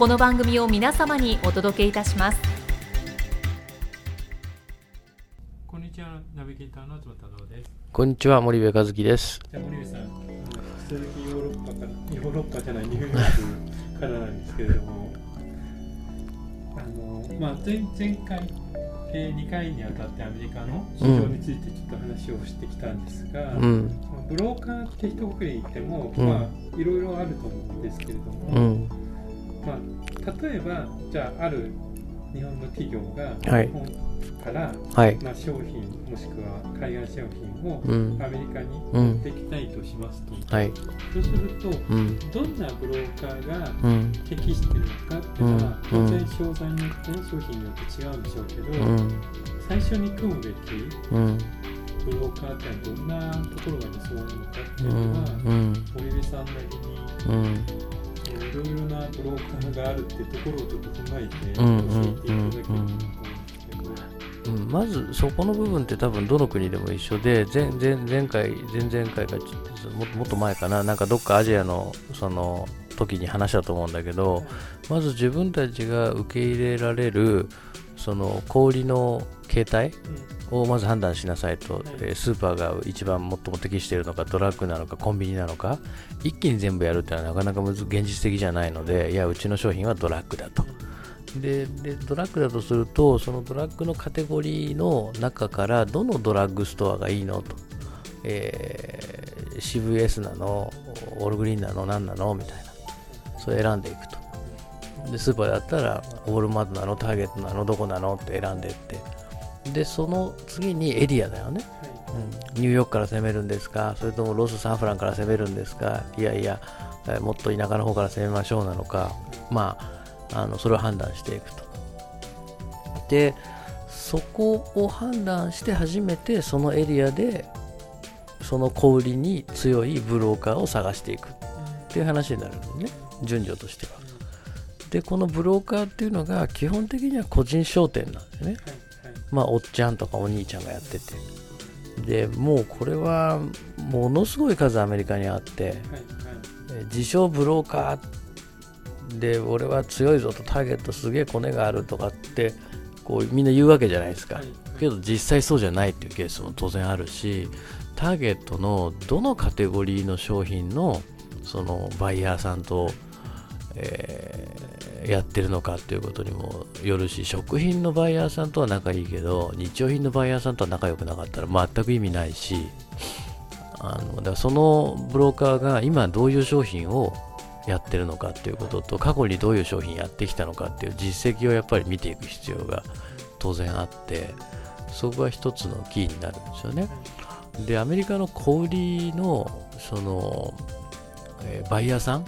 この番組を皆様にお届けいたします。こんにちは、ナビゲーターの東太郎です。こんにちは、森部和樹です。じゃあ森部さん、あの引き続きヨーロッパから、ヨーロッパじゃない、ニューヨークからなんですけれども、あのまあ、前前回、えー、2回にあたってアメリカの市場についてちょっと話をしてきたんですが、うん、ブローカーって一括りに言っても、うん。まあ、いろいろあると思うんですけれども、うん、まあ、例えば、じゃあ、ある日本の企業がはい。日本から、はい、まあ、商品もしくは海外商品をうん。ア、メリカに持っていきたいとしますと、はい、そうするとうん、どんなブローカーがうん、適しているのかっていうのは、うん。当然商材によってね商品によって違うんでしょうけど、うん、最初に組むべきうん、ブローカーってどんなところが理想なのかってういうのは、ん、うん、森部さんなりにいろいろなブローカーがあるっていうところをちょっと踏まえてうん教えていただければと思うんですけど。うん、まずそこの部分って多分どの国でも一緒で前前前回前々回かちょっとももっと前かな。なんかどっかアジアのその時に話したと思うんだけどまず自分たちが受け入れられるその小売りの形態をまず判断しなさいと、えースーパーが一番最も適しているのかドラッグなのかコンビニなのか一気に全部やるってのはなかなか現実的じゃないのでいやうちの商品はドラッグだと。ででドラッグだとするとそのドラッグのカテゴリーの中からどのドラッグストアがいいのと、えー CVS なのオールグリーンなの何なのみたいな。それ選んでいくと。でスーパーだったらオールマートなのターゲットなのどこなのって選んでいってでその次にエリアだよね、うん、ニューヨークから攻めるんですか？それともロス・サンフランから攻めるんですか？いやいやえーもっと田舎の方から攻めましょうなのか。まああのそれを判断していくと。でそこを判断して初めてそのエリアでその小売りに強いブローカーを探していく。っていう話になるのね。順序としては。でこのブローカーっていうのが基本的には個人商店なんですねまあおっちゃんとかお兄ちゃんがやってて。でもうこれはものすごい数アメリカにあってえ自称ブローカーで俺は強いぞとターゲットすげえコネがあるとかってこうみんな言うわけじゃないですか、けど実際そうじゃないっていうケースも当然あるしターゲットのどのカテゴリーの商品のそのバイヤーさんと、えーやってるのかっていうことにもよるし食品のバイヤーさんとは仲いいけど日用品のバイヤーさんとは仲良くなかったら全く意味ないしあのだからそのブローカーが今どういう商品をやってるのかっていうことと過去にどういう商品やってきたのかっていう実績をやっぱり見ていく必要が当然あってそこが一つのキーになるんですよね。でアメリカの小売りのその、えーバイヤーさん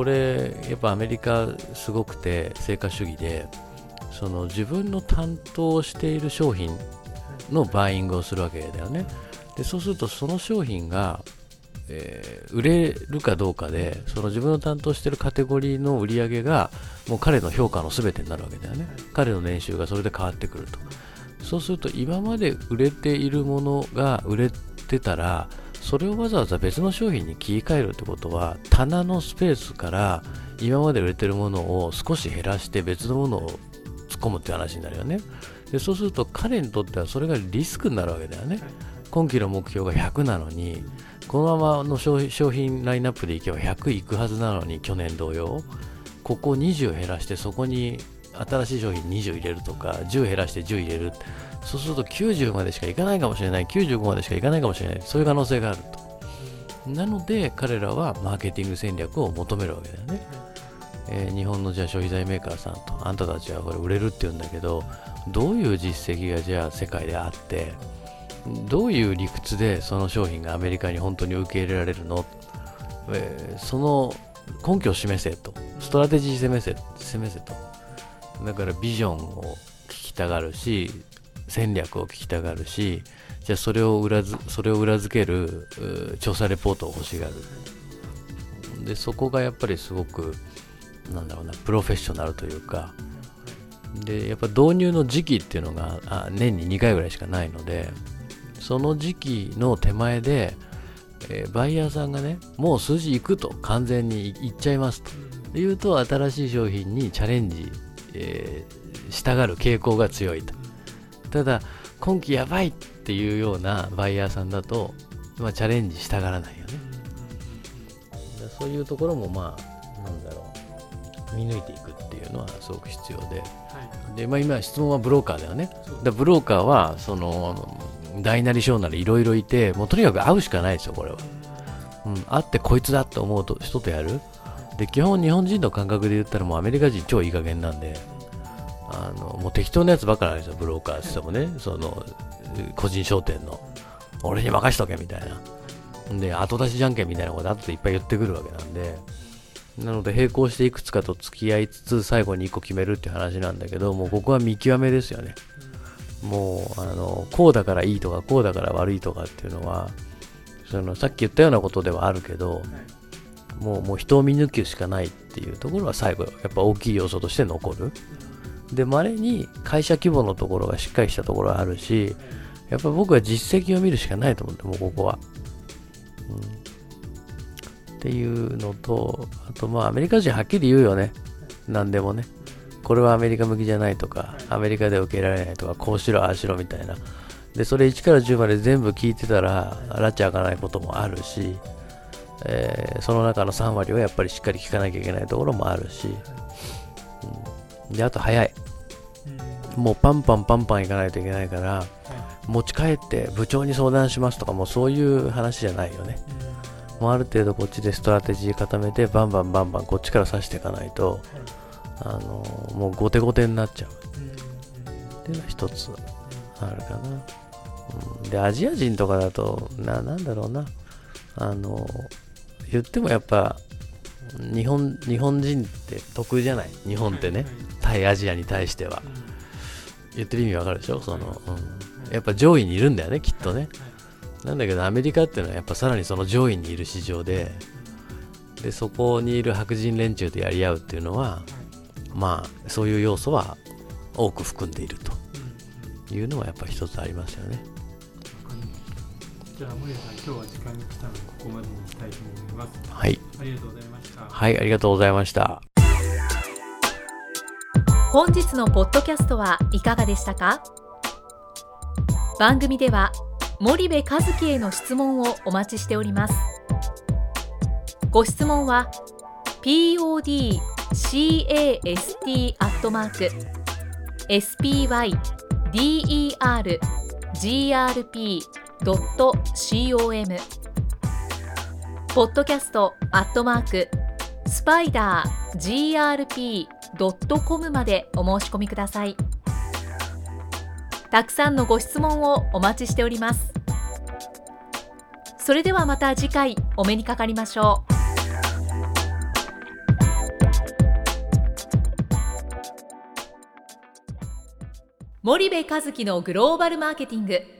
これやっぱアメリカすごくて成果主義でその自分の担当している商品のバイイングをするわけだよね。でそうするとその商品が、えー売れるかどうかでその自分の担当しているカテゴリーの売り上げがもう彼の評価の全てになるわけだよね彼の年収がそれで変わってくるとそうすると今まで売れているものが売れてたらそれをわざわざ別の商品に切り替えるってことは棚のスペースから今まで売れてるものを少し減らして別のものを突っ込むって話になるよね。でそうすると彼にとってはそれがリスクになるわけだよね。今期の目標が100なのにこのままの商商品ラインナップでいけば100いくはずなのに去年同様。ここ20減らしてそこに新しい商品20入れるとか10減らして10入れる。そうすると90までしかいかないかもしれない。95までしかいかないかもしれない。そういう可能性があると。なので彼らはマーケティング戦略を求めるわけだよね、えー日本のじゃあ消費財メーカーさんとあんたたちはこれ売れるって言うんだけどどういう実績がじゃあ世界であってどういう理屈でその商品がアメリカに本当に受け入れられるの、えーその根拠を示せと。ストラテジー示せ示せとだからビジョンを聞きたがるし戦略を聞きたがるしじゃあそれを裏それを裏付ける調査レポートを欲しがる。でそこがやっぱりすごくなんだろうなプロフェッショナルというかでやっぱ導入の時期っていうのがあ年に2回ぐらいしかないのでその時期の手前で、えーバイヤーさんがねもう数字いくと完全にいっちゃいますと。いうと新しい商品にチャレンジ、えーしたがる傾向が強いと。ただ今期やばいっていうようなバイヤーさんだと、まあ、チャレンジしたがらないよね。でそういうところもまあなんだろう。見抜いていくっていうのはすごく必要で。はい。で、まあ、今質問はブローカーだよね。そう。でブローカーはその大なり小なりいろいろいてもうとにかく会うしかないですよこれは、うん、会ってこいつだって思うと人とやるで基本日本人の感覚で言ったらもうアメリカ人超いい加減なんであのもう適当なやつばっかりなんですよブローカーってもね。その個人商店の。俺に任しとけみたいな。で後出しじゃんけんみたいなこと後でいっぱい言ってくるわけなんで。なので並行していくつかと付き合いつつ最後に1個決めるっていう話なんだけどもうここは見極めですよね。もうあのこうだからいいとかこうだから悪いとかっていうのはそのさっき言ったようなことではあるけどもうもう人を見抜くしかないっていうところは最後やっぱ大きい要素として残る。でまれに会社規模のところがしっかりしたところはあるしやっぱ僕は実績を見るしかないと思うんでもうここは、うん、っていうのとあとまあアメリカ人はっきり言うよね。何でもね。これはアメリカ向きじゃないとかアメリカで受けられないとかこうしろああしろみたいな。でそれ1から10まで全部聞いてたら拉致開かないこともあるし、えーその中の3割はやっぱりしっかり聞かなきゃいけないところもあるし、うん、であと早い。うん。もうパンパンパンパンいかないといけないからはい。持ち帰って部長に相談しますとかもうそういう話じゃないよね。もうある程度こっちでストラテジー固めてバンバンバンバンこっちから指していかないとあのもう後手後手になっちゃう。っていうのは一つあるかな、うん、でアジア人とかだとななんだろうな。あの言ってもやっぱ日本日本人って得じゃない？日本ってね。対アジアに対しては。言ってる意味わかるでしょ？その、うん、やっぱ上位にいるんだよねきっとね。なんだけどアメリカっていうのはやっぱさらにその上位にいる市場ででそこにいる白人連中とやり合うっていうのはまあそういう要素は多く含んでいるというのはやっぱ一つありますよね。じゃあ森田さん今日は時間が来たのでここまでにしたいと思います。はい。ありがとうございました。はいありがとうございました。本日のポッドキャストはいかがでしたか？番組では森部和樹への質問をお待ちしております。ご質問は podcast アットマーク spider.com ポッドキャストアットマークスパイダー grp.com までお申し込みください。たくさんのご質問をお待ちしております。それではまた次回お目にかかりましょう。森部和樹のグローバルマーケティング。